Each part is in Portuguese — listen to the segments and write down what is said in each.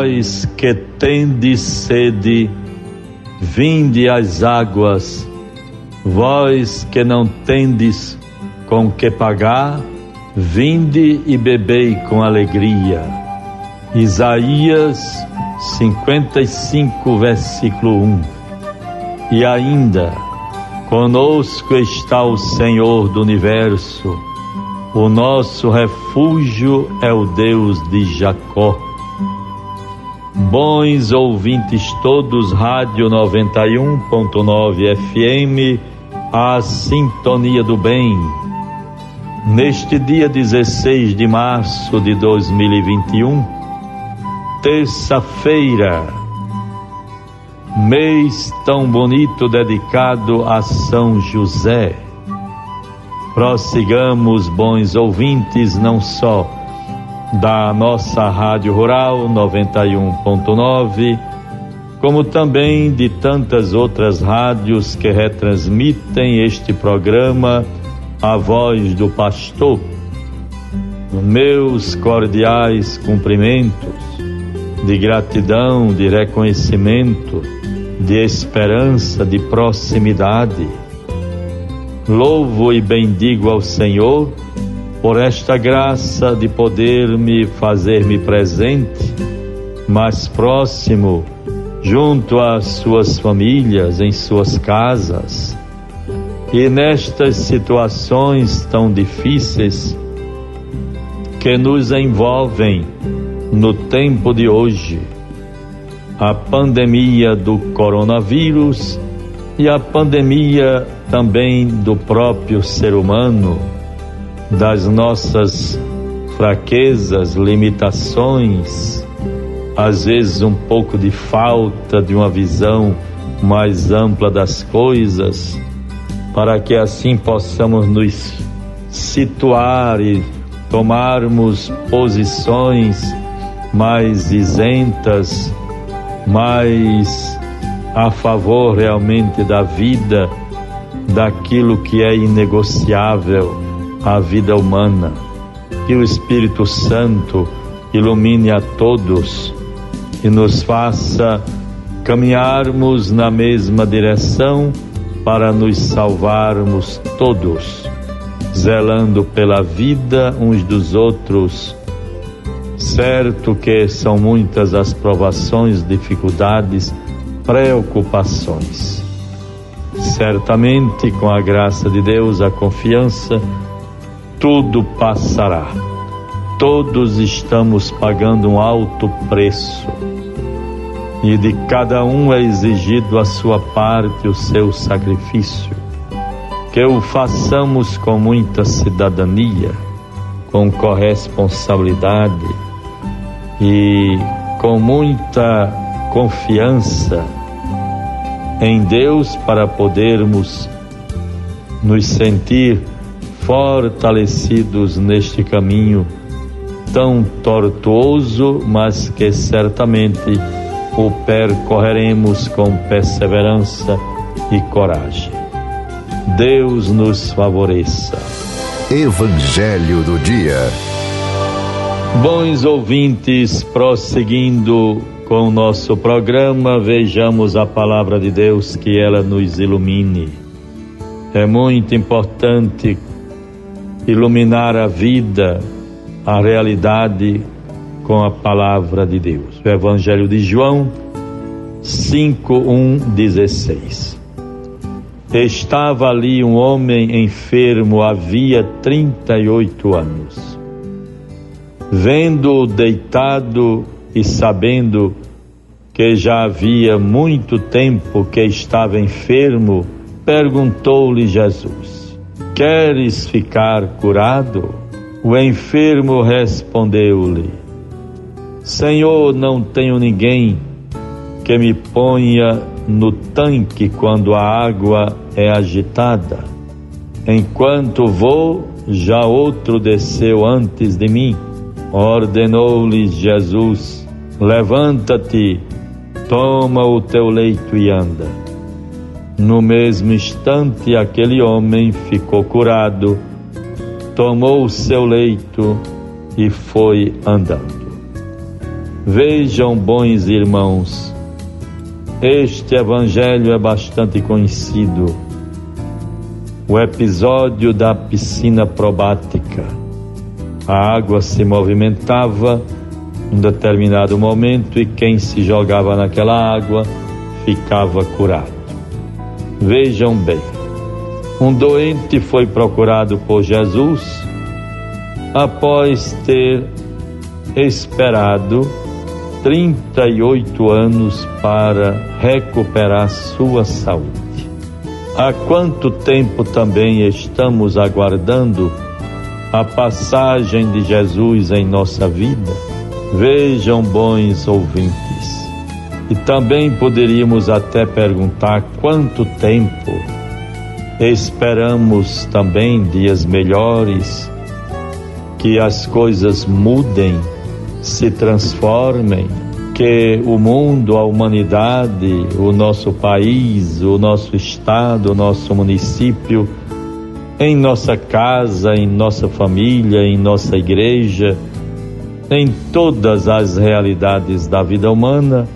Vós que tendes sede, vinde às águas, vós que não tendes com que pagar, vinde e bebei com alegria. Isaías 55, versículo 1. E ainda, conosco está o Senhor do universo, o nosso refúgio é o Deus de Jacó. Bons ouvintes todos, Rádio 91.9 FM, a sintonia do bem. Neste dia 16 de março de 2021, terça-feira, mês tão bonito dedicado a São José. Prossigamos, bons ouvintes, não só da nossa Rádio Rural 91.9, como também de tantas outras rádios que retransmitem este programa, A Voz do Pastor. Meus cordiais cumprimentos de gratidão, de reconhecimento, de esperança, de proximidade. Louvo e bendigo ao Senhor por esta graça de poder me fazer-me presente, mais próximo, junto às suas famílias, em suas casas. E nestas situações tão difíceis que nos envolvem no tempo de hoje, a pandemia do coronavírus e a pandemia também do próprio ser humano das nossas fraquezas, limitações, às vezes um pouco de falta de uma visão mais ampla das coisas, para que assim possamos nos situar e tomarmos posições mais isentas, mais a favor realmente da vida, daquilo que é inegociável a vida humana. Que o Espírito Santo ilumine a todos e nos faça caminharmos na mesma direção para nos salvarmos todos, zelando pela vida uns dos outros. Certo que são muitas as provações, dificuldades, preocupações. Certamente, com a graça de Deus, a confiança, tudo passará. Todos estamos pagando um alto preço. E de cada um é exigido a sua parte, o seu sacrifício. Que o façamos com muita cidadania, com corresponsabilidade e com muita confiança em Deus para podermos nos sentir fortalecidos neste caminho tão tortuoso, mas que certamente o percorreremos com perseverança e coragem. Deus nos favoreça. Evangelho do Dia. Bons ouvintes, prosseguindo com o nosso programa, vejamos a palavra de Deus que ela nos ilumine. É muito importante iluminar a vida, a realidade com a palavra de Deus. O Evangelho de João 5:1-16. Estava ali um homem enfermo havia 38 anos. Vendo-o deitado e sabendo que já havia muito tempo que estava enfermo, perguntou-lhe Jesus: Queres ficar curado? O enfermo respondeu-lhe: Senhor, não tenho ninguém que me ponha no tanque quando a água é agitada. Enquanto vou, já outro desceu antes de mim. Ordenou-lhe Jesus: Levanta-te, toma o teu leito e anda. No mesmo instante, aquele homem ficou curado, tomou o seu leito e foi andando. Vejam, bons irmãos, este evangelho é bastante conhecido. O episódio da piscina probática. A água se movimentava em determinado momento e quem se jogava naquela água ficava curado. Vejam bem, um doente foi procurado por Jesus após ter esperado 38 anos para recuperar sua saúde. Há quanto tempo também estamos aguardando a passagem de Jesus em nossa vida? Vejam, bons ouvintes. E também poderíamos até perguntar quanto tempo. Esperamos também dias melhores, que as coisas mudem se transformem, que o mundo, a humanidade, o nosso país, o nosso estado, o nosso município, em nossa casa, em nossa família, em nossa igreja, em todas as realidades da vida humana,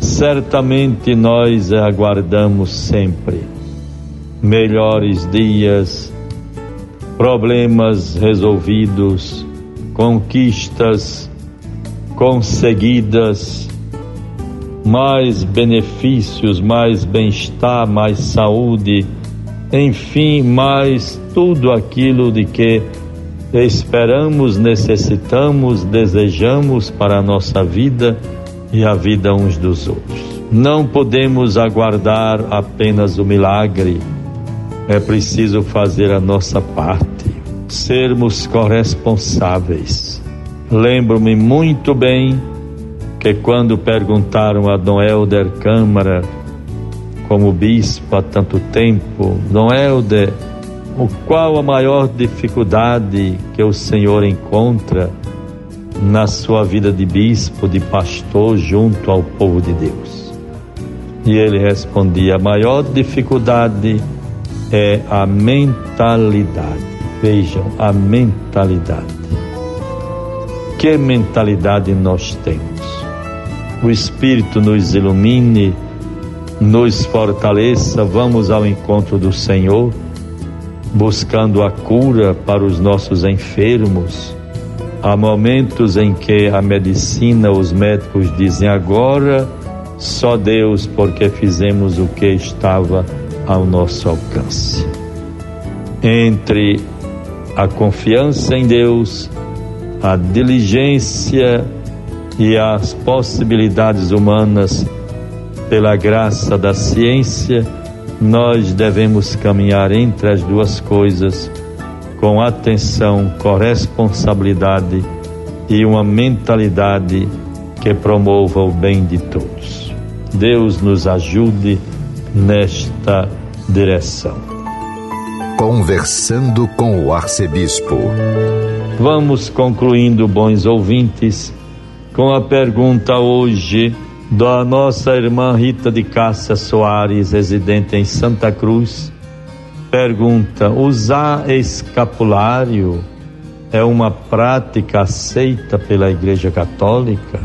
certamente nós aguardamos sempre melhores dias, problemas resolvidos, conquistas conseguidas, mais benefícios, mais bem-estar, mais saúde, enfim, mais tudo aquilo de que esperamos, necessitamos, desejamos para a nossa vida e a vida uns dos outros. Não podemos aguardar apenas o milagre, é preciso fazer a nossa parte, sermos corresponsáveis. Lembro-me muito bem que quando perguntaram a Dom Helder Câmara, como bispo há tanto tempo, Dom Helder, qual a maior dificuldade que o Senhor encontra na sua vida de bispo, de pastor junto ao povo de Deus? E ele respondia: a maior dificuldade é a mentalidade. Vejam, a mentalidade que mentalidade nós temos. O Espírito nos ilumine, nos fortaleça, vamos ao encontro do Senhor, buscando a cura para os nossos enfermos. Há momentos em que a medicina, os médicos dizem agora, só Deus, porque fizemos o que estava ao nosso alcance. Entre a confiança em Deus a diligência e as possibilidades humanas pela graça da ciência, nós devemos caminhar entre as duas coisas com atenção, corresponsabilidade e uma mentalidade que promova o bem de todos. Deus nos ajude nesta direção. Conversando com o arcebispo. Vamos concluindo, bons ouvintes, com a pergunta hoje da nossa irmã Rita de Cássia Soares, residente em Santa Cruz. Pergunta: usar escapulário é uma prática aceita pela Igreja Católica?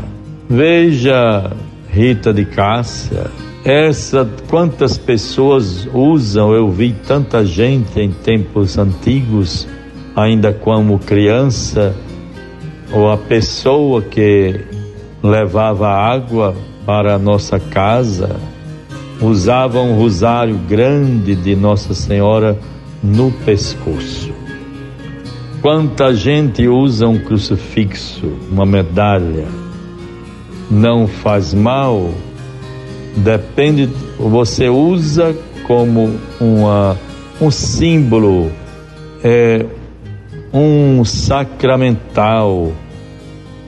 Veja, Rita de Cássia, essa quantas pessoas usam, eu vi tanta gente em tempos antigos ainda como criança, ou a pessoa que levava água para a nossa casa, usava um rosário grande de Nossa Senhora no pescoço. Quanta gente usa um crucifixo, uma medalha, não faz mal, depende, você usa como uma, um símbolo, é, um sacramental,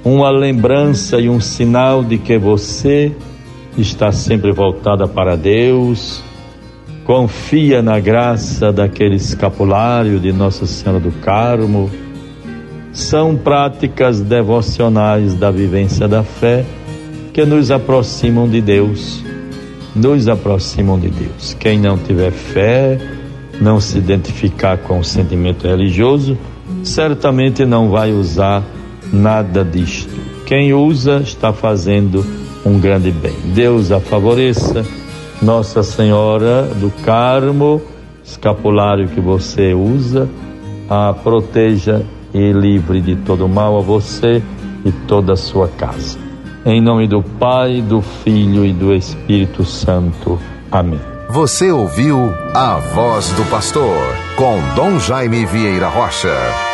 uma lembrança e um sinal de que você está sempre voltada para Deus, confia na graça daquele escapulário de Nossa Senhora do Carmo. São práticas devocionais da vivência da fé que nos aproximam de Deus. Nos aproximam de Deus. Quem não tiver fé, não se identificar com o sentimento religioso, certamente não vai usar nada disto. quem usa está fazendo um grande bem. Deus a favoreça. Nossa Senhora do Carmo, escapulário que você usa, a proteja e livre de todo mal a você e toda a sua casa. Em nome do Pai, do Filho e do Espírito Santo. Amém. Você ouviu a voz do pastor com Dom Jaime Vieira Rocha.